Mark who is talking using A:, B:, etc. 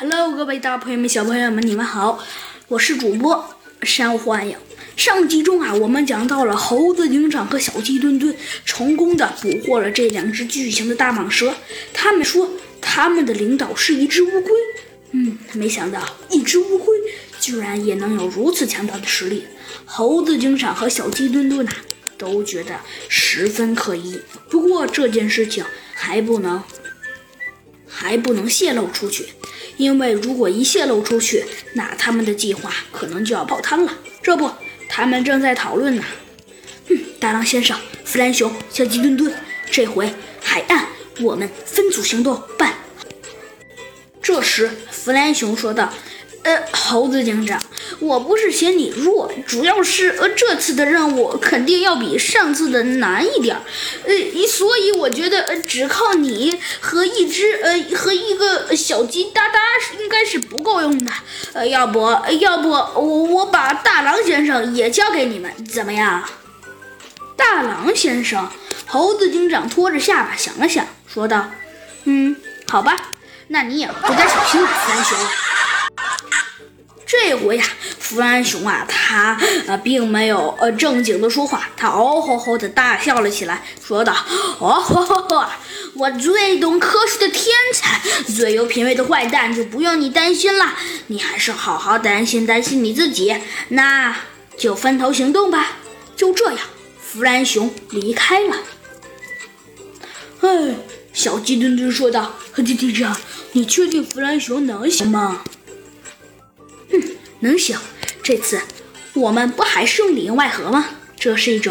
A: Hello，各位大朋友们、小朋友们，你们好，我是主播山欢迎。上集中啊，我们讲到了猴子警长和小鸡墩墩成功的捕获了这两只巨型的大蟒蛇。他们说他们的领导是一只乌龟。嗯，没想到一只乌龟居然也能有如此强大的实力。猴子警长和小鸡墩墩呐，都觉得十分可疑。不过这件事情还不能。还不能泄露出去，因为如果一泄露出去，那他们的计划可能就要泡汤了。这不，他们正在讨论呢。嗯，大狼先生、弗兰熊、小鸡墩墩，这回海岸我们分组行动办。这时，弗兰熊说道：“呃，猴子警长。”我不是嫌你弱，主要是呃这次的任务肯定要比上次的难一点，呃，所以我觉得呃只靠你和一只呃和一个小鸡哒哒应该是不够用的，呃，要不要不我我把大狼先生也交给你们，怎么样？大狼先生，猴子警长拖着下巴想了想，说道：“嗯，好吧，那你也不该小心了，三熊。”这回呀，弗兰熊啊，他呃并没有呃正经的说话，他哦吼吼的大笑了起来，说道：“哦吼吼吼，我最懂科学的天才，最有品味的坏蛋，就不用你担心了。你还是好好担心担心你自己，那就分头行动吧。”就这样，弗兰熊离开了。哎，小鸡墩墩说道：“和弟弟长，你确定弗兰熊能行吗？”能行，这次我们不还是用里应外合吗？这是一种。